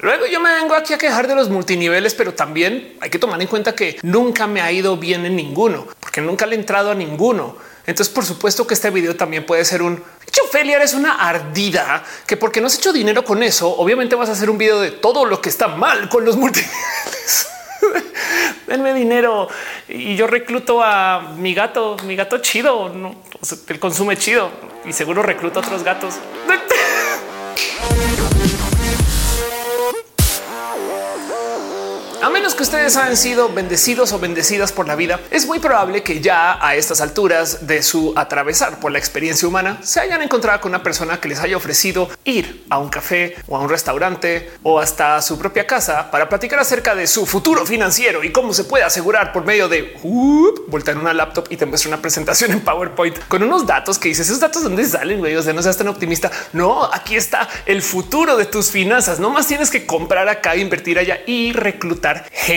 Luego yo me vengo aquí a quejar de los multiniveles, pero también hay que tomar en cuenta que nunca me ha ido bien en ninguno, porque nunca le he entrado a ninguno. Entonces, por supuesto que este video también puede ser un hecho Feliar es una ardida que porque no has hecho dinero con eso, obviamente vas a hacer un video de todo lo que está mal con los multiniveles. Denme dinero y yo recluto a mi gato, mi gato chido, no, el consume chido y seguro recluto a otros gatos. que ustedes hayan sido bendecidos o bendecidas por la vida, es muy probable que ya a estas alturas de su atravesar por la experiencia humana se hayan encontrado con una persona que les haya ofrecido ir a un café o a un restaurante o hasta su propia casa para platicar acerca de su futuro financiero y cómo se puede asegurar por medio de uh, voltar una laptop y te muestra una presentación en PowerPoint con unos datos que dices esos datos dónde salen, güey, o sea, no seas tan optimista. No, aquí está el futuro de tus finanzas. No más tienes que comprar acá, invertir allá y reclutar gente.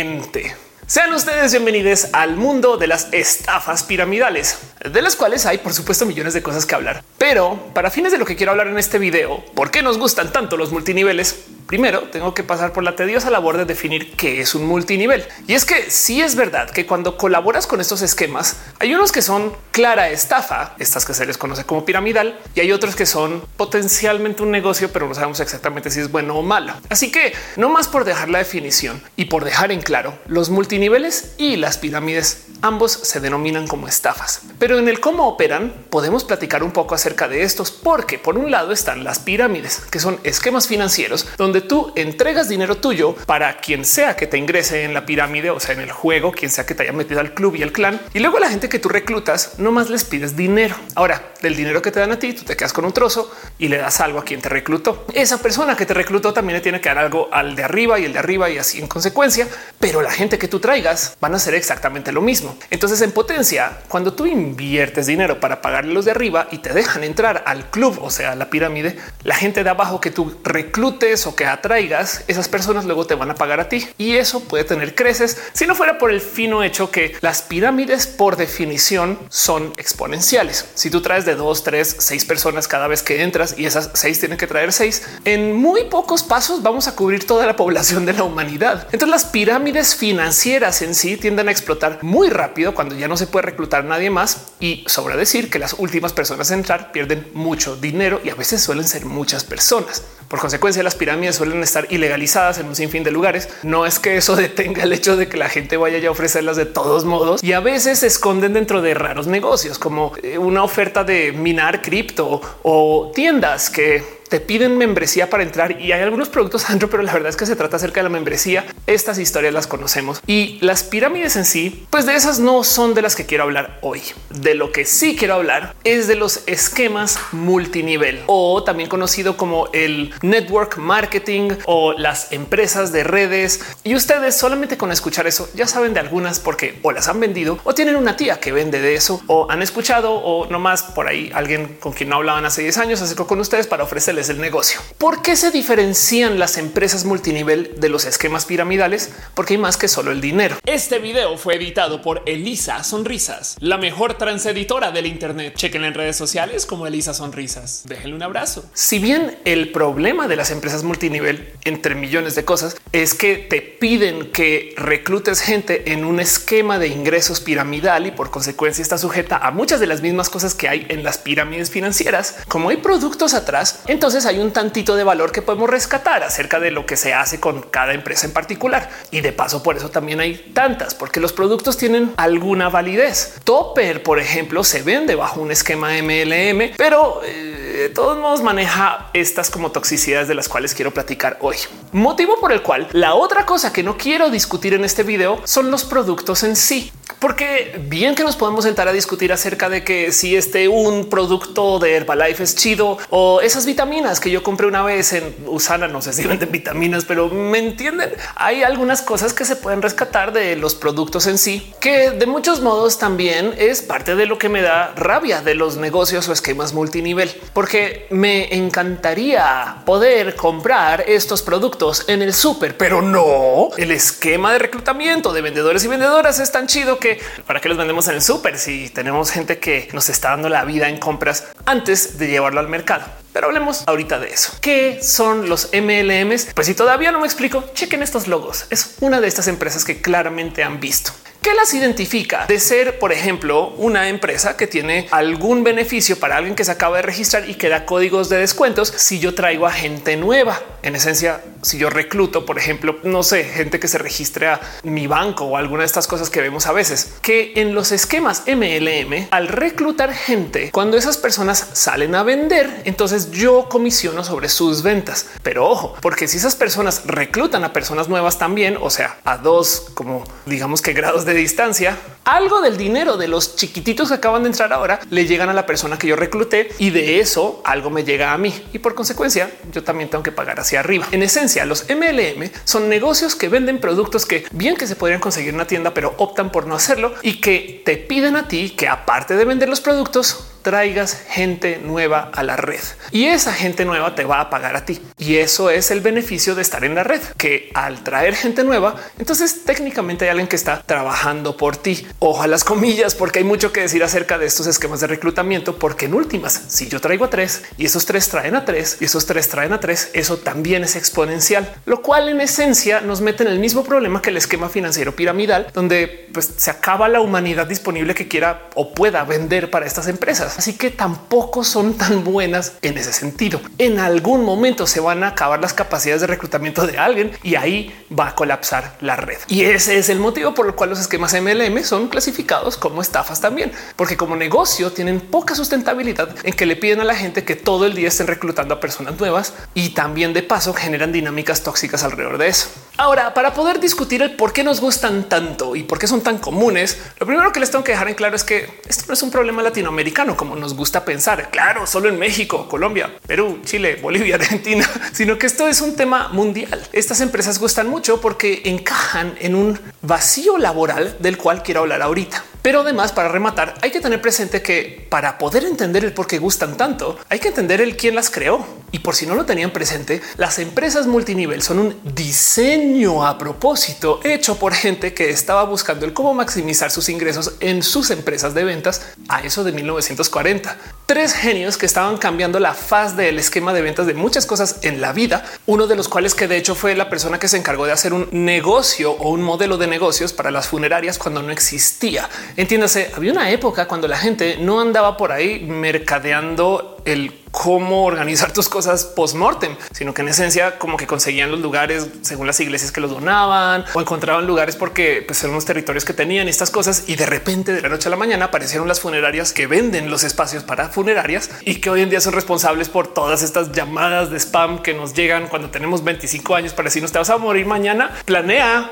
Sean ustedes bienvenidos al mundo de las estafas piramidales, de las cuales hay, por supuesto, millones de cosas que hablar. Pero para fines de lo que quiero hablar en este video, ¿por qué nos gustan tanto los multiniveles? Primero, tengo que pasar por la tediosa labor de definir qué es un multinivel. Y es que sí es verdad que cuando colaboras con estos esquemas, hay unos que son clara estafa, estas que se les conoce como piramidal, y hay otros que son potencialmente un negocio, pero no sabemos exactamente si es bueno o malo. Así que no más por dejar la definición y por dejar en claro los multiniveles y las pirámides, ambos se denominan como estafas. Pero en el cómo operan, podemos platicar un poco acerca de estos, porque por un lado están las pirámides, que son esquemas financieros donde tú entregas dinero tuyo para quien sea que te ingrese en la pirámide, o sea, en el juego, quien sea que te haya metido al club y al clan. Y luego la gente que tú reclutas, no más les pides dinero. Ahora, del dinero que te dan a ti, tú te quedas con un trozo y le das algo a quien te reclutó. Esa persona que te reclutó también le tiene que dar algo al de arriba y el de arriba y así en consecuencia. Pero la gente que tú traigas van a hacer exactamente lo mismo. Entonces, en potencia, cuando tú inviertes dinero para pagarle los de arriba y te dejan entrar al club, o sea, a la pirámide, la gente de abajo que tú reclutes o que atraigas, esas personas luego te van a pagar a ti y eso puede tener creces si no fuera por el fino hecho que las pirámides por definición son exponenciales. Si tú traes de dos, tres, seis personas cada vez que entras y esas seis tienen que traer seis, en muy pocos pasos vamos a cubrir toda la población de la humanidad. Entonces las pirámides financieras en sí tienden a explotar muy rápido cuando ya no se puede reclutar nadie más y sobra decir que las últimas personas a entrar pierden mucho dinero y a veces suelen ser muchas personas. Por consecuencia, las pirámides suelen estar ilegalizadas en un sinfín de lugares. No es que eso detenga el hecho de que la gente vaya a ofrecerlas de todos modos y a veces se esconden dentro de raros negocios como eh, una oferta de minar cripto o tiendas que te piden membresía para entrar y hay algunos productos Android, pero la verdad es que se trata acerca de la membresía. Estas historias las conocemos y las pirámides en sí, pues de esas no son de las que quiero hablar hoy. De lo que sí quiero hablar es de los esquemas multinivel o también conocido como el network marketing o las empresas de redes. Y ustedes solamente con escuchar eso ya saben de algunas porque o las han vendido o tienen una tía que vende de eso o han escuchado o nomás por ahí alguien con quien no hablaban hace 10 años acercó con ustedes para ofrecerles el negocio. ¿Por qué se diferencian las empresas multinivel de los esquemas piramidales? Porque hay más que solo el dinero. Este video fue editado por Elisa Sonrisas, la mejor transeditora del Internet. Chequen en redes sociales como Elisa Sonrisas. Déjenle un abrazo. Si bien el problema de las empresas multinivel, entre millones de cosas, es que te piden que reclutes gente en un esquema de ingresos piramidal y por consecuencia está sujeta a muchas de las mismas cosas que hay en las pirámides financieras, como hay productos atrás, entonces entonces hay un tantito de valor que podemos rescatar acerca de lo que se hace con cada empresa en particular. Y de paso, por eso también hay tantas, porque los productos tienen alguna validez. Topper, por ejemplo, se vende bajo un esquema MLM, pero eh, de todos modos maneja estas como toxicidades de las cuales quiero platicar hoy. Motivo por el cual la otra cosa que no quiero discutir en este video son los productos en sí. Porque bien que nos podemos sentar a discutir acerca de que si este un producto de Herbalife es chido o esas vitaminas que yo compré una vez en Usana, no sé si venden vitaminas, pero me entienden. Hay algunas cosas que se pueden rescatar de los productos en sí, que de muchos modos también es parte de lo que me da rabia de los negocios o esquemas multinivel, porque me encantaría poder comprar estos productos en el súper, pero no el esquema de reclutamiento de vendedores y vendedoras es tan chido que para qué los vendemos en el súper si tenemos gente que nos está dando la vida en compras antes de llevarlo al mercado. Pero hablemos ahorita de eso. ¿Qué son los MLMs? Pues si todavía no me explico, chequen estos logos. Es una de estas empresas que claramente han visto. ¿Qué las identifica de ser, por ejemplo, una empresa que tiene algún beneficio para alguien que se acaba de registrar y que da códigos de descuentos si yo traigo a gente nueva? En esencia, si yo recluto, por ejemplo, no sé, gente que se registre a mi banco o alguna de estas cosas que vemos a veces, que en los esquemas MLM, al reclutar gente, cuando esas personas salen a vender, entonces yo comisiono sobre sus ventas. Pero ojo, porque si esas personas reclutan a personas nuevas también, o sea, a dos como digamos que grados de distancia, algo del dinero de los chiquititos que acaban de entrar ahora le llegan a la persona que yo recluté y de eso algo me llega a mí y por consecuencia yo también tengo que pagar hacia arriba. En esencia, los MLM son negocios que venden productos que bien que se podrían conseguir en una tienda, pero optan por no hacerlo y que te piden a ti que aparte de vender los productos, traigas gente nueva a la red y esa gente nueva te va a pagar a ti. Y eso es el beneficio de estar en la red, que al traer gente nueva, entonces técnicamente hay alguien que está trabajando por ti. Ojo las comillas, porque hay mucho que decir acerca de estos esquemas de reclutamiento, porque en últimas, si yo traigo a tres y esos tres traen a tres y esos tres traen a tres, eso también es exponencial, lo cual en esencia nos mete en el mismo problema que el esquema financiero piramidal, donde pues, se acaba la humanidad disponible que quiera o pueda vender para estas empresas. Así que tampoco son tan buenas en ese sentido. En algún momento se van a acabar las capacidades de reclutamiento de alguien y ahí va a colapsar la red. Y ese es el motivo por el cual los esquemas MLM son clasificados como estafas también, porque como negocio tienen poca sustentabilidad en que le piden a la gente que todo el día estén reclutando a personas nuevas y también de paso generan dinámicas tóxicas alrededor de eso. Ahora, para poder discutir el por qué nos gustan tanto y por qué son tan comunes, lo primero que les tengo que dejar en claro es que esto no es un problema latinoamericano como nos gusta pensar. Claro, solo en México, Colombia, Perú, Chile, Bolivia, Argentina, sino que esto es un tema mundial. Estas empresas gustan mucho porque encajan en un vacío laboral del cual quiero hablar ahorita. Pero además, para rematar, hay que tener presente que para poder entender el por qué gustan tanto, hay que entender el quién las creó. Y por si no lo tenían presente, las empresas multinivel son un diseño a propósito hecho por gente que estaba buscando el cómo maximizar sus ingresos en sus empresas de ventas a eso de 1940. Tres genios que estaban cambiando la faz del esquema de ventas de muchas cosas en la vida, uno de los cuales que de hecho fue la persona que se encargó de hacer un negocio o un modelo de negocios para las funerarias cuando no existía. Entiéndase, había una época cuando la gente no andaba por ahí mercadeando el cómo organizar tus cosas post mortem, sino que en esencia como que conseguían los lugares según las iglesias que los donaban o encontraban lugares porque pues, eran los territorios que tenían estas cosas y de repente de la noche a la mañana aparecieron las funerarias que venden los espacios para funerarias y que hoy en día son responsables por todas estas llamadas de spam que nos llegan cuando tenemos 25 años para decirnos te vas a morir mañana. Planea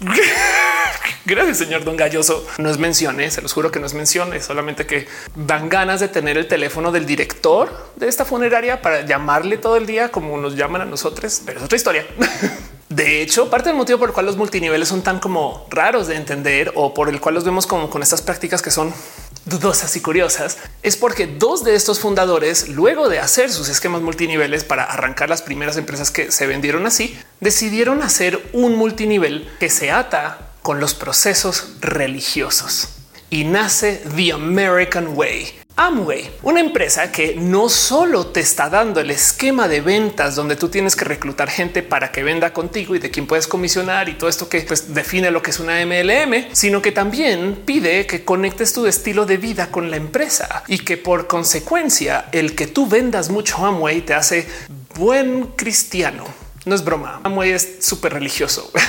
Gracias, señor Don Galloso. No es mencioné, se los juro que no es mencioné, solamente que dan ganas de tener el teléfono del director de esta funeraria para llamarle todo el día como nos llaman a nosotros, pero es otra historia. De hecho, parte del motivo por el cual los multiniveles son tan como raros de entender o por el cual los vemos como con estas prácticas que son dudosas y curiosas es porque dos de estos fundadores, luego de hacer sus esquemas multiniveles para arrancar las primeras empresas que se vendieron así, decidieron hacer un multinivel que se ata con los procesos religiosos y nace The American Way, Amway, una empresa que no solo te está dando el esquema de ventas donde tú tienes que reclutar gente para que venda contigo y de quien puedes comisionar y todo esto que pues, define lo que es una MLM, sino que también pide que conectes tu estilo de vida con la empresa y que por consecuencia el que tú vendas mucho Amway te hace buen cristiano. No es broma. Amway es súper religioso.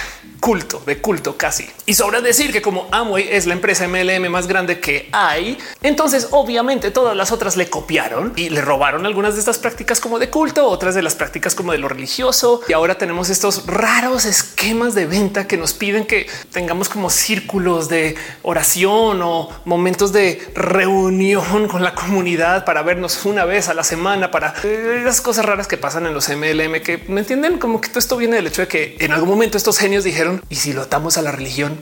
culto, de culto casi. Y sobra decir que como Amway es la empresa MLM más grande que hay, entonces obviamente todas las otras le copiaron y le robaron algunas de estas prácticas como de culto, otras de las prácticas como de lo religioso. Y ahora tenemos estos raros esquemas de venta que nos piden que tengamos como círculos de oración o momentos de reunión con la comunidad para vernos una vez a la semana para las cosas raras que pasan en los MLM que me entienden como que todo esto viene del hecho de que en algún momento estos genios dijeron y si lo atamos a la religión.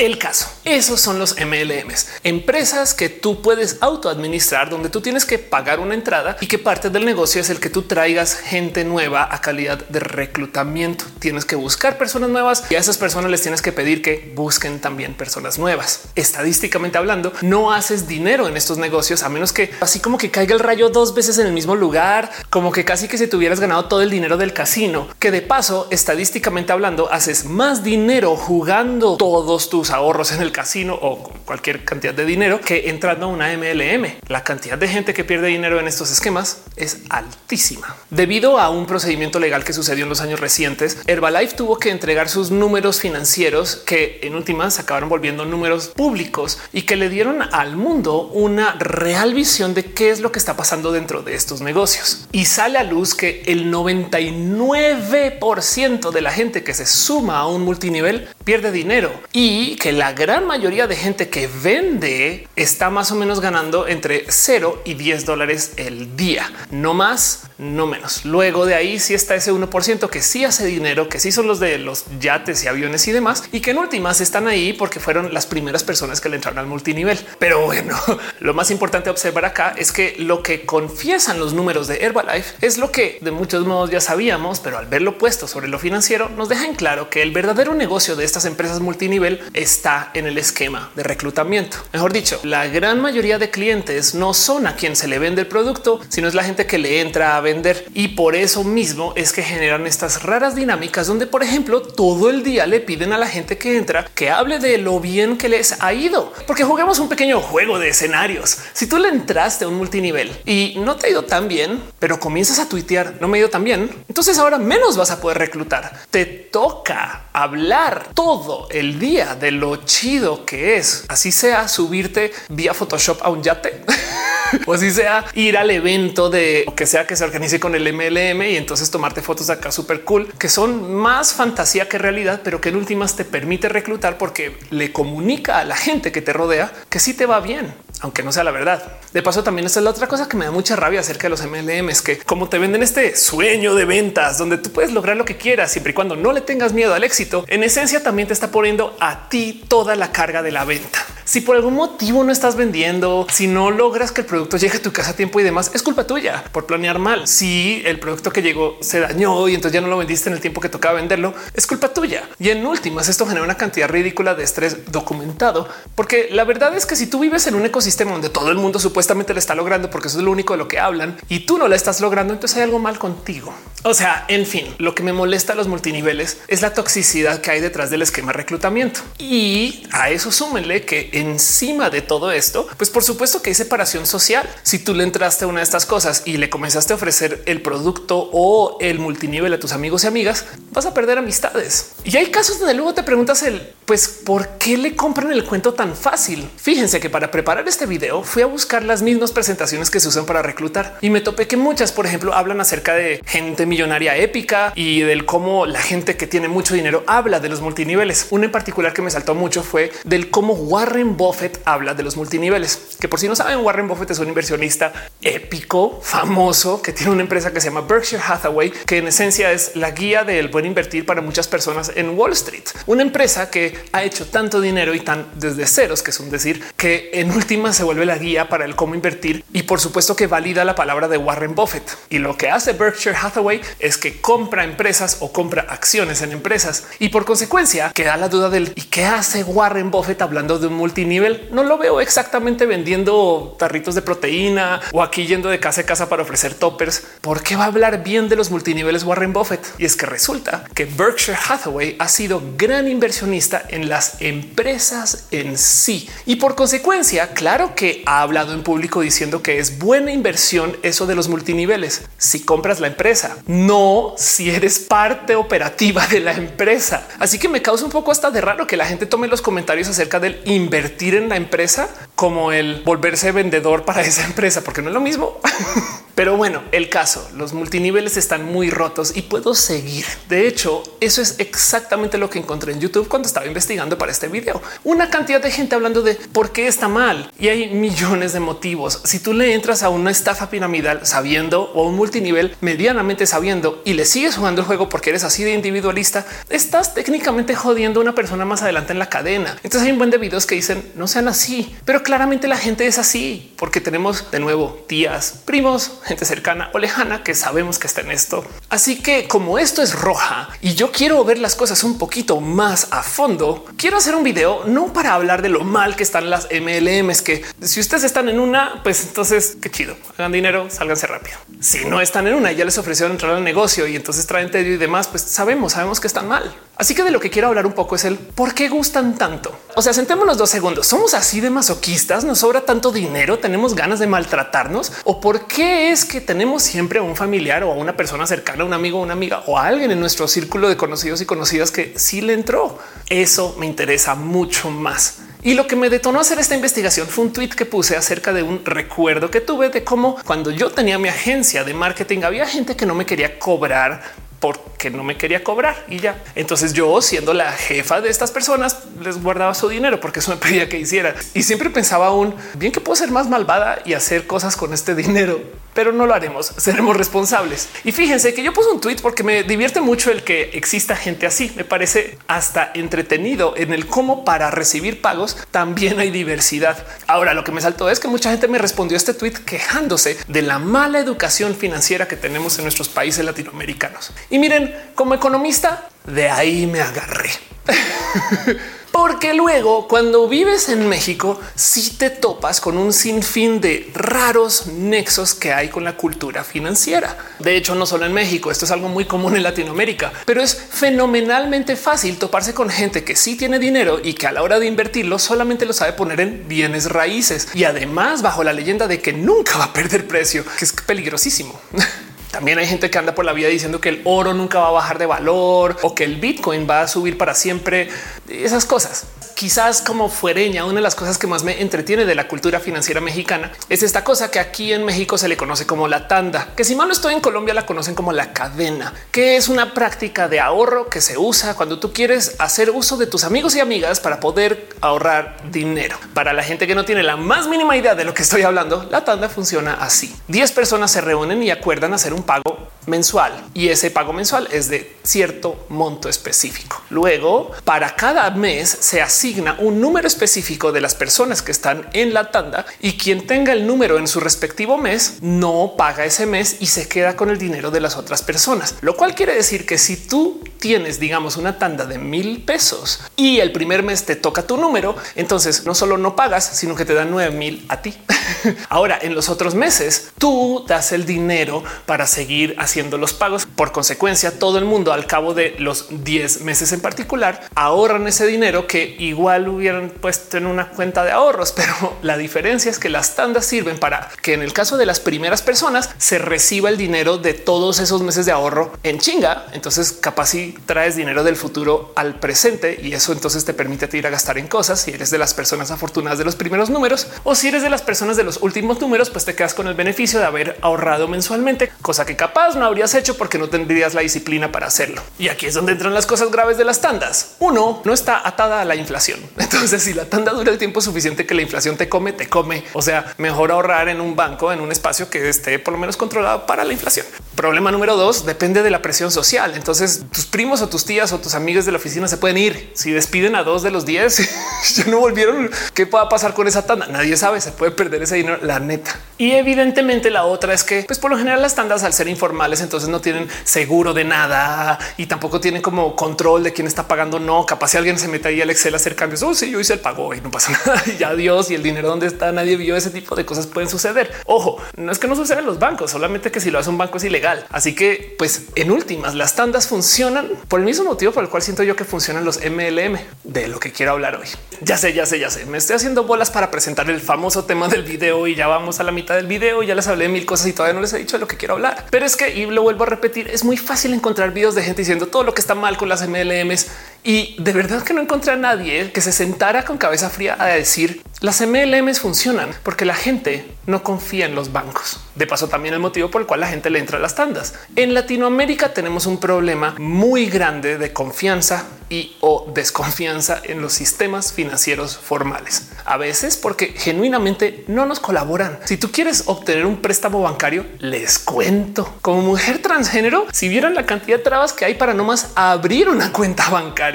El caso, esos son los MLMs, empresas que tú puedes autoadministrar, donde tú tienes que pagar una entrada y que parte del negocio es el que tú traigas gente nueva a calidad de reclutamiento. Tienes que buscar personas nuevas y a esas personas les tienes que pedir que busquen también personas nuevas. Estadísticamente hablando, no haces dinero en estos negocios a menos que así como que caiga el rayo dos veces en el mismo lugar, como que casi que si tuvieras ganado todo el dinero del casino, que de paso, estadísticamente hablando, haces más dinero jugando todos tus ahorros en el casino o cualquier cantidad de dinero que entrando a una MLM. La cantidad de gente que pierde dinero en estos esquemas es altísima. Debido a un procedimiento legal que sucedió en los años recientes, Herbalife tuvo que entregar sus números financieros que en últimas acabaron volviendo números públicos y que le dieron al mundo una real visión de qué es lo que está pasando dentro de estos negocios. Y sale a luz que el 99% de la gente que se suma a un multinivel pierde dinero y que la gran mayoría de gente que vende está más o menos ganando entre 0 y 10 dólares el día, no más, no menos. Luego de ahí sí está ese 1% que sí hace dinero, que sí son los de los yates y aviones y demás, y que en últimas están ahí porque fueron las primeras personas que le entraron al multinivel. Pero bueno, lo más importante observar acá es que lo que confiesan los números de Herbalife es lo que de muchos modos ya sabíamos, pero al verlo puesto sobre lo financiero nos deja en claro que el verdadero negocio de estas empresas multinivel está en el esquema de reclutamiento. Mejor dicho, la gran mayoría de clientes no son a quien se le vende el producto, sino es la gente que le entra a vender. Y por eso mismo es que generan estas raras dinámicas donde, por ejemplo, todo el día le piden a la gente que entra que hable de lo bien que les ha ido, porque juguemos un pequeño juego de escenarios. Si tú le entraste a un multinivel y no te ha ido tan bien, pero comienzas a tuitear, no me ha ido tan bien, entonces ahora menos vas a poder reclutar. Te toca hablar todo el día de lo chido que es, así sea subirte vía Photoshop a un yate. o así sea ir al evento de lo que sea que se organice con el MLM y entonces tomarte fotos acá súper cool, que son más fantasía que realidad, pero que en últimas te permite reclutar porque le comunica a la gente que te rodea que sí te va bien aunque no sea la verdad. De paso, también esta es la otra cosa que me da mucha rabia acerca de los MLMs, que como te venden este sueño de ventas donde tú puedes lograr lo que quieras siempre y cuando no le tengas miedo al éxito, en esencia también te está poniendo a ti toda la carga de la venta. Si por algún motivo no estás vendiendo, si no logras que el producto llegue a tu casa a tiempo y demás, es culpa tuya por planear mal. Si el producto que llegó se dañó y entonces ya no lo vendiste en el tiempo que tocaba venderlo, es culpa tuya. Y en últimas, esto genera una cantidad ridícula de estrés documentado, porque la verdad es que si tú vives en un ecosistema donde todo el mundo supuestamente le está logrando, porque eso es lo único de lo que hablan y tú no la estás logrando, entonces hay algo mal contigo. O sea, en fin, lo que me molesta a los multiniveles es la toxicidad que hay detrás del esquema de reclutamiento. Y a eso súmenle que encima de todo esto, pues por supuesto que hay separación social. Si tú le entraste a una de estas cosas y le comenzaste a ofrecer el producto o el multinivel a tus amigos y amigas, vas a perder amistades. Y hay casos donde luego te preguntas el, pues, ¿por qué le compran el cuento tan fácil? Fíjense que para preparar este video fui a buscar las mismas presentaciones que se usan para reclutar y me topé que muchas, por ejemplo, hablan acerca de gente millonaria épica y del cómo la gente que tiene mucho dinero habla de los multiniveles. Uno en particular que me saltó mucho fue del cómo Warren Buffett habla de los multiniveles, que por si no saben, Warren Buffett es un inversionista épico, famoso, que tiene una empresa que se llama Berkshire Hathaway, que en esencia es la guía del buen invertir para muchas personas en Wall Street. Una empresa que ha hecho tanto dinero y tan desde ceros, que es un decir, que en última se vuelve la guía para el cómo invertir y por supuesto que valida la palabra de Warren Buffett. Y lo que hace Berkshire Hathaway es que compra empresas o compra acciones en empresas y por consecuencia queda la duda del y qué hace Warren Buffett hablando de un multinivel no lo veo exactamente vendiendo tarritos de proteína o aquí yendo de casa a casa para ofrecer toppers. ¿Por qué va a hablar bien de los multiniveles Warren Buffett? Y es que resulta que Berkshire Hathaway ha sido gran inversionista en las empresas en sí y por consecuencia, claro que ha hablado en público diciendo que es buena inversión eso de los multiniveles si compras la empresa, no si eres parte operativa de la empresa. Así que me causa un poco hasta de raro que la gente tome los comentarios acerca del invertir en la empresa como el volverse vendedor para esa empresa, porque no es lo mismo. Pero bueno, el caso, los multiniveles están muy rotos y puedo seguir. De hecho, eso es exactamente lo que encontré en YouTube cuando estaba investigando para este video. Una cantidad de gente hablando de por qué está mal y hay millones de motivos. Si tú le entras a una estafa piramidal sabiendo o un multinivel medianamente sabiendo y le sigues jugando el juego porque eres así de individualista, estás técnicamente jodiendo a una persona más adelante en la cadena. Entonces hay un buen de videos que dicen no sean así, pero claramente la gente es así porque tenemos de nuevo tías, primos, gente cercana o lejana que sabemos que está en esto. Así que como esto es roja y yo quiero ver las cosas un poquito más a fondo, quiero hacer un video no para hablar de lo mal que están las MLMs, que si ustedes están en una, pues entonces qué chido, hagan dinero, sálganse rápido. Si no están en una, ya les ofrecieron entrar al negocio y entonces traen tedio y demás, pues sabemos, sabemos que están mal. Así que de lo que quiero hablar un poco es el por qué gustan tanto. O sea, sentémonos dos segundos. Somos así de masoquistas, nos sobra tanto dinero, tenemos ganas de maltratarnos o por qué es que tenemos siempre a un familiar o a una persona cercana, un amigo, una amiga o alguien en nuestro círculo de conocidos y conocidas que sí le entró. Eso me interesa mucho más. Y lo que me detonó hacer esta investigación fue un tweet que puse acerca de un recuerdo que tuve de cómo cuando yo tenía mi agencia de marketing había gente que no me quería cobrar porque no me quería cobrar y ya. Entonces yo siendo la jefa de estas personas les guardaba su dinero porque eso me pedía que hiciera y siempre pensaba aún bien que puedo ser más malvada y hacer cosas con este dinero pero no lo haremos. Seremos responsables. Y fíjense que yo puse un tweet porque me divierte mucho el que exista gente así. Me parece hasta entretenido en el cómo para recibir pagos también hay diversidad. Ahora lo que me saltó es que mucha gente me respondió este tweet quejándose de la mala educación financiera que tenemos en nuestros países latinoamericanos. Y miren, como economista, de ahí me agarré. Porque luego cuando vives en México, si te topas con un sinfín de raros nexos que hay con la cultura financiera. De hecho, no solo en México, esto es algo muy común en Latinoamérica, pero es fenomenalmente fácil toparse con gente que sí tiene dinero y que a la hora de invertirlo solamente lo sabe poner en bienes raíces y además bajo la leyenda de que nunca va a perder precio, que es peligrosísimo. También hay gente que anda por la vida diciendo que el oro nunca va a bajar de valor o que el Bitcoin va a subir para siempre. Esas cosas quizás como fuereña, una de las cosas que más me entretiene de la cultura financiera mexicana es esta cosa que aquí en México se le conoce como la tanda, que si mal no estoy en Colombia la conocen como la cadena, que es una práctica de ahorro que se usa cuando tú quieres hacer uso de tus amigos y amigas para poder ahorrar dinero. Para la gente que no tiene la más mínima idea de lo que estoy hablando, la tanda funciona así. 10 personas se reúnen y acuerdan hacer un pago mensual y ese pago mensual es de cierto monto específico. Luego, para cada mes se asigna un número específico de las personas que están en la tanda y quien tenga el número en su respectivo mes no paga ese mes y se queda con el dinero de las otras personas. Lo cual quiere decir que si tú tienes, digamos, una tanda de mil pesos y el primer mes te toca tu número, entonces no solo no pagas, sino que te dan nueve mil a ti. Ahora, en los otros meses, tú das el dinero para seguir haciendo los pagos. Por consecuencia, todo el mundo al cabo de los 10 meses en particular ahorran ese dinero que igual hubieran puesto en una cuenta de ahorros. Pero la diferencia es que las tandas sirven para que en el caso de las primeras personas se reciba el dinero de todos esos meses de ahorro en chinga. Entonces capaz si traes dinero del futuro al presente y eso entonces te permite ir a gastar en cosas. Si eres de las personas afortunadas de los primeros números o si eres de las personas de los últimos números, pues te quedas con el beneficio de haber ahorrado mensualmente, cosa que capaz no habrías hecho porque no tendrías la disciplina para hacerlo. Y aquí es donde entran las cosas graves de las tandas. Uno no está atada a la inflación. Entonces, si la tanda dura el tiempo suficiente que la inflación te come, te come. O sea, mejor ahorrar en un banco, en un espacio que esté por lo menos controlado para la inflación. Problema número dos depende de la presión social. Entonces, tus primos o tus tías o tus amigos de la oficina se pueden ir. Si despiden a dos de los diez, ya no volvieron. ¿Qué pueda pasar con esa tanda? Nadie sabe. Se puede perder ese dinero, la neta. Y evidentemente la otra es que, pues por lo general las tandas al ser informales, entonces no tienen seguro de nada y tampoco tienen como control de quién está pagando. No, capaz si alguien se mete ahí al Excel a hacer cambios. Oh, sí, yo hice el pago y no pasa nada. Y ya Dios y el dinero donde está, nadie vio ese tipo de cosas pueden suceder. Ojo, no es que no suceda en los bancos, solamente que si lo hace un banco es ilegal. Así que, pues en últimas, las tandas funcionan por el mismo motivo por el cual siento yo que funcionan los MLM de lo que quiero hablar hoy. Ya sé, ya sé, ya sé. Me estoy haciendo bolas para presentar el famoso tema del video y ya vamos a la mitad del video. Ya les hablé mil cosas y todavía no les he dicho de lo que quiero hablar. Pero es que, y lo vuelvo a repetir, es muy fácil encontrar videos de gente diciendo todo lo que está mal con las MLMs y de verdad que no encontré a nadie que se sentara con cabeza fría a decir Las MLMs funcionan porque la gente no confía en los bancos. De paso, también el motivo por el cual la gente le entra a las tandas. En Latinoamérica tenemos un problema muy grande de confianza y o desconfianza en los sistemas financieros formales. A veces porque genuinamente no nos colaboran. Si tú quieres obtener un préstamo bancario, les cuento. Como mujer transgénero, si vieran la cantidad de trabas que hay para no más abrir una cuenta bancaria,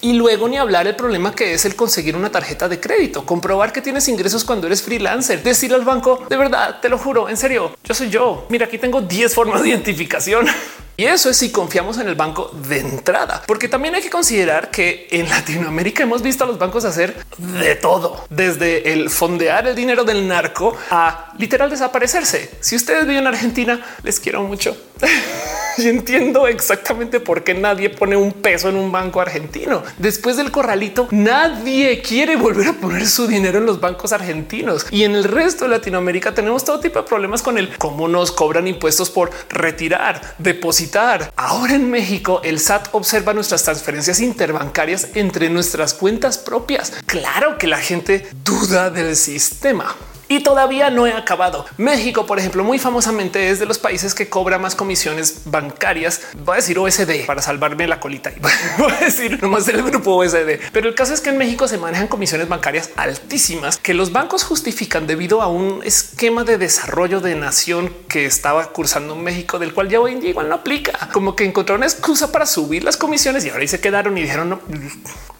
y luego ni hablar el problema que es el conseguir una tarjeta de crédito, comprobar que tienes ingresos cuando eres freelancer, decirle al banco, de verdad, te lo juro, en serio, yo soy yo. Mira, aquí tengo 10 formas de identificación. Y eso es si confiamos en el banco de entrada, porque también hay que considerar que en Latinoamérica hemos visto a los bancos hacer de todo, desde el fondear el dinero del narco a literal desaparecerse. Si ustedes viven en Argentina, les quiero mucho. y entiendo exactamente por qué nadie pone un peso en un banco argentino. Después del corralito, nadie quiere volver a poner su dinero en los bancos argentinos. Y en el resto de Latinoamérica tenemos todo tipo de problemas con el cómo nos cobran impuestos por retirar, depositar. Ahora en México, el SAT observa nuestras transferencias interbancarias entre nuestras cuentas propias. Claro que la gente duda del sistema. Y todavía no he acabado. México, por ejemplo, muy famosamente es de los países que cobra más comisiones bancarias. Voy a decir OSD para salvarme la colita. Y voy a decir nomás del grupo OSD. Pero el caso es que en México se manejan comisiones bancarias altísimas que los bancos justifican debido a un esquema de desarrollo de nación que estaba cursando México, del cual ya hoy en día igual no aplica. Como que encontraron una excusa para subir las comisiones y ahora ahí se quedaron y dijeron no,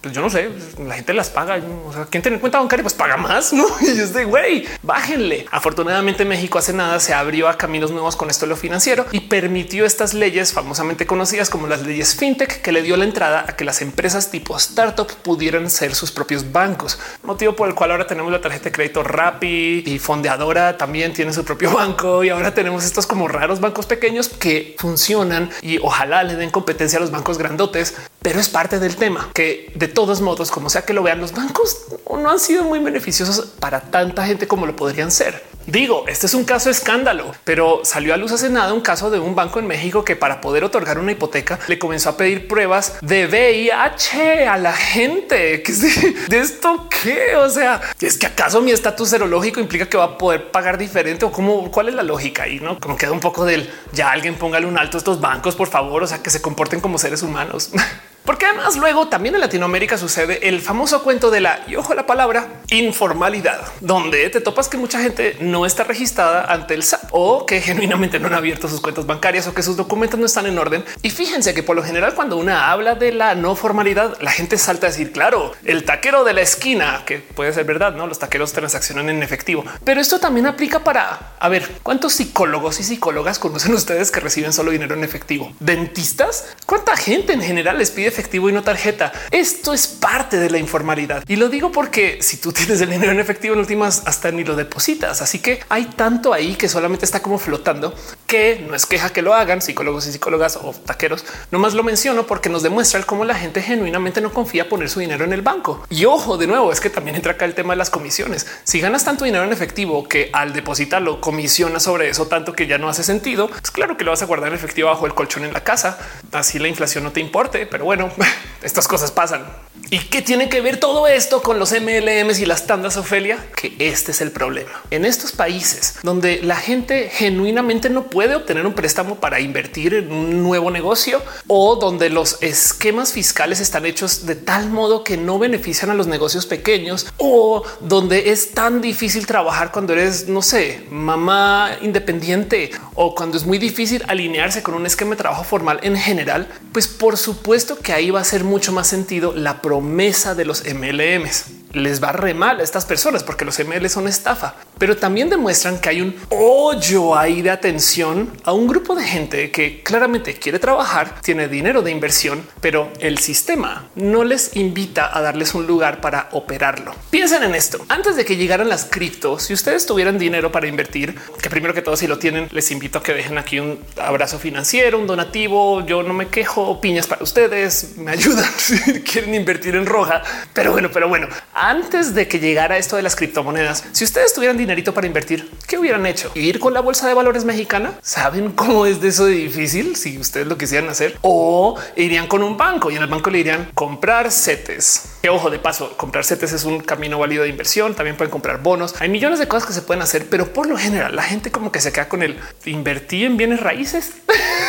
pues yo no sé, la gente las paga. O sea, quien tiene cuenta bancaria, pues paga más. No, y yo estoy güey, bájenle. Afortunadamente México hace nada se abrió a caminos nuevos con esto de lo financiero y permitió estas leyes famosamente conocidas como las leyes fintech que le dio la entrada a que las empresas tipo startup pudieran ser sus propios bancos, motivo por el cual ahora tenemos la tarjeta de crédito Rappi y Fondeadora también tiene su propio banco y ahora tenemos estos como raros bancos pequeños que funcionan y ojalá le den competencia a los bancos grandotes, pero es parte del tema que de todos modos, como sea que lo vean, los bancos no han sido muy beneficiosos para tanta gente como lo podrían ser. Digo, este es un caso escándalo, pero salió a luz hace nada un caso de un banco en México que para poder otorgar una hipoteca le comenzó a pedir pruebas de VIH a la gente. ¿Qué es de esto? ¿Qué? O sea, es que acaso mi estatus serológico implica que va a poder pagar diferente o cómo? ¿Cuál es la lógica? Y no como queda un poco del ya alguien póngale un alto a estos bancos, por favor. O sea, que se comporten como seres humanos. Porque además luego también en Latinoamérica sucede el famoso cuento de la, y ojo la palabra, informalidad, donde te topas que mucha gente no está registrada ante el SAT o que genuinamente no han abierto sus cuentas bancarias o que sus documentos no están en orden. Y fíjense que por lo general cuando una habla de la no formalidad, la gente salta a decir, claro, el taquero de la esquina, que puede ser verdad, no? Los taqueros transaccionan en efectivo, pero esto también aplica para, a ver, ¿cuántos psicólogos y psicólogas conocen ustedes que reciben solo dinero en efectivo? ¿Dentistas? ¿Cuánta gente en general les pide efectivo y no tarjeta. Esto es parte de la informalidad y lo digo porque si tú tienes el dinero en efectivo en últimas hasta ni lo depositas. Así que hay tanto ahí que solamente está como flotando que no es queja que lo hagan psicólogos y psicólogas o taqueros. Nomás lo menciono porque nos demuestra cómo la gente genuinamente no confía poner su dinero en el banco. Y ojo, de nuevo, es que también entra acá el tema de las comisiones. Si ganas tanto dinero en efectivo que al depositarlo comisiona sobre eso tanto que ya no hace sentido, es pues claro que lo vas a guardar en efectivo bajo el colchón en la casa. Así la inflación no te importe, pero bueno, estas cosas pasan. ¿Y qué tiene que ver todo esto con los MLMs y las tandas Ofelia? Que este es el problema. En estos países donde la gente genuinamente no puede obtener un préstamo para invertir en un nuevo negocio o donde los esquemas fiscales están hechos de tal modo que no benefician a los negocios pequeños o donde es tan difícil trabajar cuando eres, no sé, mamá independiente o cuando es muy difícil alinearse con un esquema de trabajo formal en general, pues por supuesto que ahí va a ser mucho más sentido la promesa de los MLMs les va re mal a estas personas porque los ML son estafa, pero también demuestran que hay un hoyo ahí de atención a un grupo de gente que claramente quiere trabajar, tiene dinero de inversión, pero el sistema no les invita a darles un lugar para operarlo. Piensen en esto. Antes de que llegaran las criptos, si ustedes tuvieran dinero para invertir, que primero que todo, si lo tienen, les invito a que dejen aquí un abrazo financiero, un donativo. Yo no me quejo, piñas para ustedes, me ayudan si quieren invertir en roja, pero bueno, pero bueno, antes de que llegara esto de las criptomonedas, si ustedes tuvieran dinerito para invertir, ¿qué hubieran hecho? ¿Ir con la bolsa de valores mexicana? ¿Saben cómo es de eso difícil? Si ustedes lo quisieran hacer o irían con un banco y en el banco le dirían comprar CETES. Que ojo de paso, comprar CETES es un camino válido de inversión. También pueden comprar bonos. Hay millones de cosas que se pueden hacer, pero por lo general la gente como que se queda con el invertir en bienes raíces.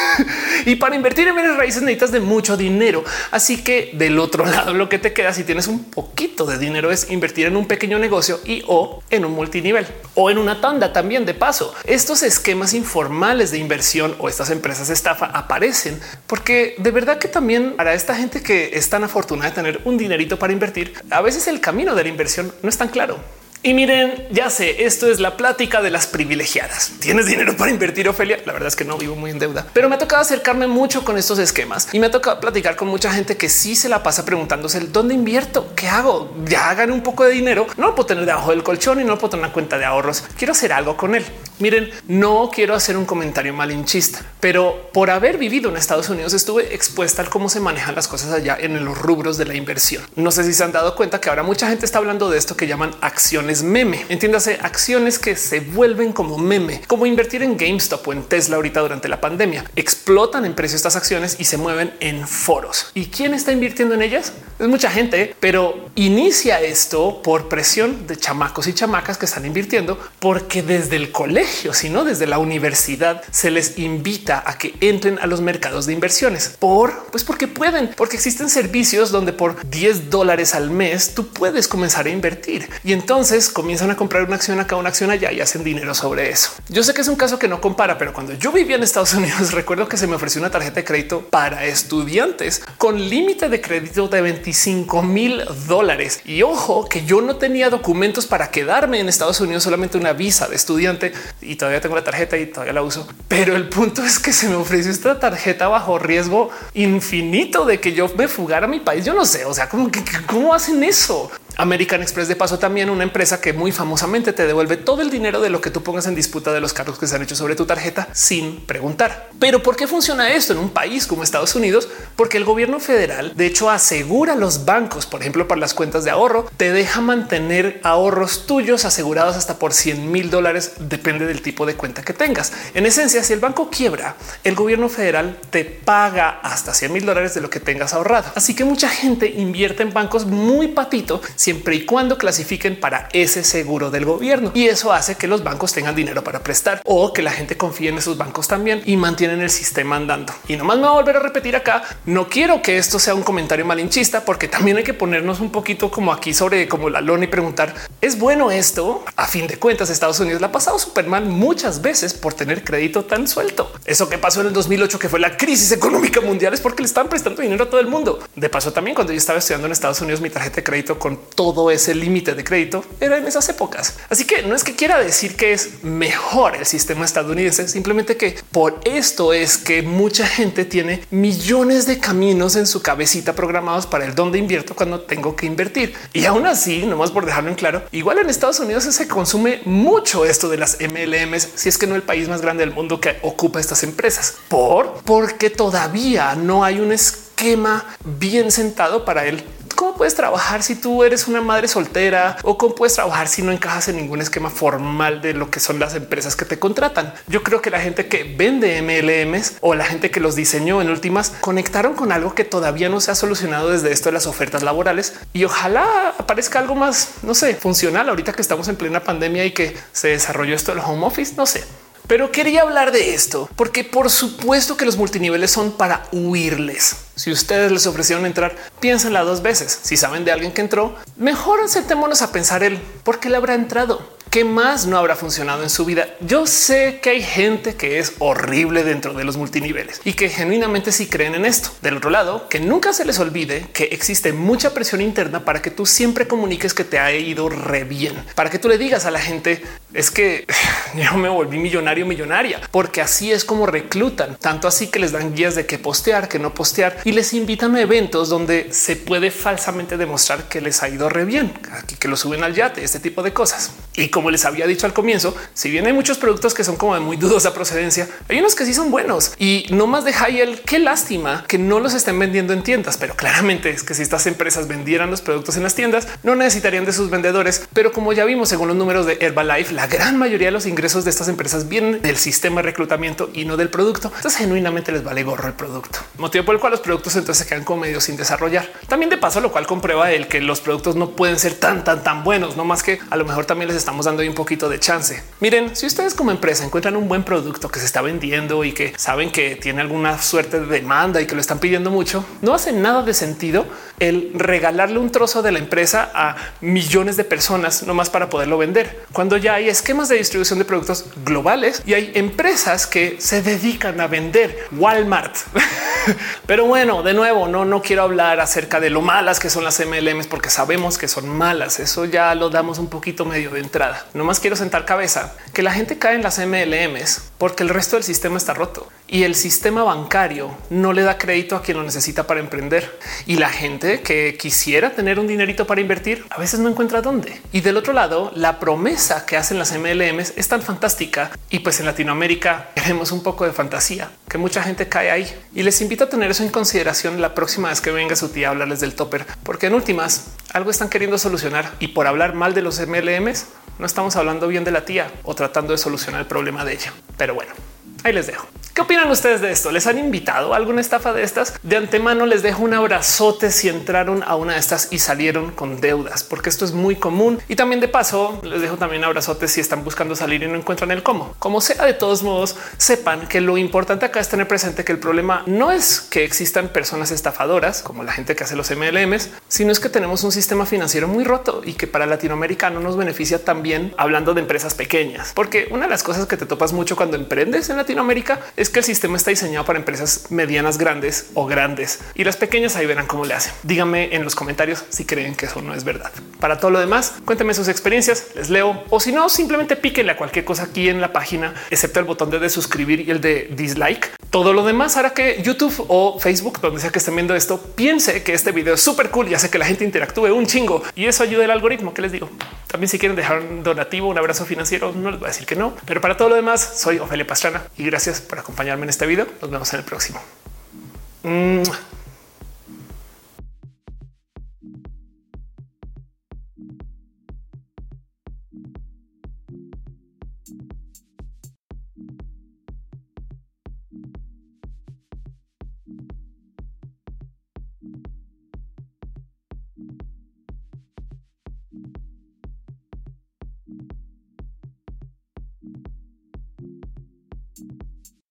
y para invertir en bienes raíces necesitas de mucho dinero. Así que del otro lado lo que te queda si tienes un poquito de dinero es invertir en un pequeño negocio y o en un multinivel o en una tanda también de paso. Estos esquemas informales de inversión o estas empresas estafa aparecen porque de verdad que también para esta gente que es tan afortunada de tener un dinerito para invertir, a veces el camino de la inversión no es tan claro. Y miren, ya sé, esto es la plática de las privilegiadas. ¿Tienes dinero para invertir, Ofelia? La verdad es que no vivo muy en deuda, pero me ha tocado acercarme mucho con estos esquemas y me ha tocado platicar con mucha gente que sí se la pasa preguntándose dónde invierto, qué hago, ya hagan un poco de dinero, no lo puedo tener debajo del colchón y no puedo tener una cuenta de ahorros. Quiero hacer algo con él. Miren, no quiero hacer un comentario malinchista, pero por haber vivido en Estados Unidos estuve expuesta al cómo se manejan las cosas allá en los rubros de la inversión. No sé si se han dado cuenta que ahora mucha gente está hablando de esto que llaman acciones meme. Entiéndase acciones que se vuelven como meme, como invertir en GameStop o en Tesla ahorita durante la pandemia. Explotan en precio estas acciones y se mueven en foros. ¿Y quién está invirtiendo en ellas? Es mucha gente, pero inicia esto por presión de chamacos y chamacas que están invirtiendo porque desde el colegio, sino desde la universidad, se les invita a que entren a los mercados de inversiones por pues porque pueden, porque existen servicios donde por 10 dólares al mes tú puedes comenzar a invertir y entonces comienzan a comprar una acción acá, una acción allá y hacen dinero sobre eso. Yo sé que es un caso que no compara, pero cuando yo vivía en Estados Unidos, recuerdo que se me ofreció una tarjeta de crédito para estudiantes con límite de crédito de 25 mil dólares. Y ojo que yo no tenía documentos para quedarme en Estados Unidos, solamente una visa de estudiante y todavía tengo la tarjeta y todavía la uso. Pero el punto es que se me ofreció esta tarjeta bajo riesgo infinito de que yo me fugara a mi país. Yo no sé, o sea, cómo, cómo hacen eso? American Express de paso también una empresa que muy famosamente te devuelve todo el dinero de lo que tú pongas en disputa de los cargos que se han hecho sobre tu tarjeta sin preguntar. Pero ¿por qué funciona esto en un país como Estados Unidos? Porque el gobierno federal de hecho asegura a los bancos, por ejemplo, para las cuentas de ahorro, te deja mantener ahorros tuyos asegurados hasta por 100 mil dólares, depende del tipo de cuenta que tengas. En esencia, si el banco quiebra, el gobierno federal te paga hasta 100 mil dólares de lo que tengas ahorrado. Así que mucha gente invierte en bancos muy patito siempre y cuando clasifiquen para ese seguro del gobierno. Y eso hace que los bancos tengan dinero para prestar o que la gente confíe en esos bancos también y mantienen el sistema andando. Y nomás me voy a volver a repetir acá. No quiero que esto sea un comentario malinchista, porque también hay que ponernos un poquito como aquí sobre como la lona y preguntar es bueno esto. A fin de cuentas, Estados Unidos la ha pasado súper mal muchas veces por tener crédito tan suelto. Eso que pasó en el 2008, que fue la crisis económica mundial, es porque le están prestando dinero a todo el mundo. De paso, también cuando yo estaba estudiando en Estados Unidos, mi tarjeta de crédito con todo ese límite de crédito era en esas épocas. Así que no es que quiera decir que es mejor el sistema estadounidense, simplemente que por esto es que mucha gente tiene millones de caminos en su cabecita programados para el dónde invierto cuando tengo que invertir. Y aún así, nomás por dejarlo en claro, igual en Estados Unidos se consume mucho esto de las MLMs, si es que no el país más grande del mundo que ocupa estas empresas, por porque todavía no hay un esquema bien sentado para él cómo puedes trabajar si tú eres una madre soltera o cómo puedes trabajar si no encajas en ningún esquema formal de lo que son las empresas que te contratan. Yo creo que la gente que vende MLMs o la gente que los diseñó en últimas conectaron con algo que todavía no se ha solucionado desde esto de las ofertas laborales y ojalá aparezca algo más, no sé, funcional ahorita que estamos en plena pandemia y que se desarrolló esto del home office. No sé, pero quería hablar de esto porque por supuesto que los multiniveles son para huirles. Si ustedes les ofrecieron entrar, piénsenla dos veces. Si saben de alguien que entró, mejor sentémonos a pensar el por qué le habrá entrado. ¿Qué más no habrá funcionado en su vida? Yo sé que hay gente que es horrible dentro de los multiniveles y que genuinamente sí creen en esto. Del otro lado, que nunca se les olvide que existe mucha presión interna para que tú siempre comuniques que te ha ido re bien, para que tú le digas a la gente es que yo me volví millonario, millonaria, porque así es como reclutan, tanto así que les dan guías de qué postear, que no postear y les invitan a eventos donde se puede falsamente demostrar que les ha ido re bien, que lo suben al yate, este tipo de cosas. Y como les había dicho al comienzo, si bien hay muchos productos que son como de muy dudosa procedencia, hay unos que sí son buenos y no más de el Qué lástima que no los estén vendiendo en tiendas, pero claramente es que si estas empresas vendieran los productos en las tiendas, no necesitarían de sus vendedores. Pero como ya vimos, según los números de Herbalife, la gran mayoría de los ingresos de estas empresas vienen del sistema de reclutamiento y no del producto. Entonces genuinamente les vale gorro el producto, motivo por el cual los productos entonces se quedan como medio sin desarrollar. También de paso, lo cual comprueba el que los productos no pueden ser tan, tan, tan buenos, no más que a lo mejor también les estamos dando un poquito de chance. Miren, si ustedes como empresa encuentran un buen producto que se está vendiendo y que saben que tiene alguna suerte de demanda y que lo están pidiendo mucho, no hace nada de sentido el regalarle un trozo de la empresa a millones de personas no más para poderlo vender. Cuando ya hay esquemas de distribución de productos globales y hay empresas que se dedican a vender Walmart. Pero bueno, de nuevo, no, no quiero hablar acerca de lo malas que son las MLMs porque sabemos que son malas. Eso ya lo damos un poquito medio de entrada. No más quiero sentar cabeza que la gente cae en las MLMs porque el resto del sistema está roto y el sistema bancario no le da crédito a quien lo necesita para emprender y la gente que quisiera tener un dinerito para invertir a veces no encuentra dónde. Y del otro lado, la promesa que hacen las MLMs es tan fantástica y pues en Latinoamérica queremos un poco de fantasía que mucha gente cae ahí y les invito a tener eso en consideración la próxima vez que venga su tía a hablarles del topper, porque en últimas algo están queriendo solucionar y por hablar mal de los MLMs no estamos hablando bien de la tía o tratando de solucionar el problema de ella. Pero bueno, ahí les dejo. ¿Qué opinan ustedes de esto? ¿Les han invitado a alguna estafa de estas? De antemano les dejo un abrazote si entraron a una de estas y salieron con deudas, porque esto es muy común. Y también de paso les dejo también abrazotes si están buscando salir y no encuentran el cómo. Como sea, de todos modos, sepan que lo importante acá es tener presente que el problema no es que existan personas estafadoras como la gente que hace los MLMs, sino es que tenemos un sistema financiero muy roto y que para Latinoamérica no nos beneficia también hablando de empresas pequeñas, porque una de las cosas que te topas mucho cuando emprendes en Latinoamérica es que el sistema está diseñado para empresas medianas, grandes o grandes y las pequeñas ahí verán cómo le hacen. Díganme en los comentarios si creen que eso no es verdad. Para todo lo demás, cuéntenme sus experiencias, les leo o si no, simplemente píquenle a cualquier cosa aquí en la página, excepto el botón de, suscribir y el de dislike. Todo lo demás hará que YouTube o Facebook, donde sea que estén viendo esto, piense que este video es súper cool y hace que la gente interactúe un chingo y eso ayuda al algoritmo. que les digo? También si quieren dejar un donativo, un abrazo financiero, no les voy a decir que no, pero para todo lo demás soy Ofelia Pastrana y gracias por acompañarme en este video. Nos vemos en el próximo.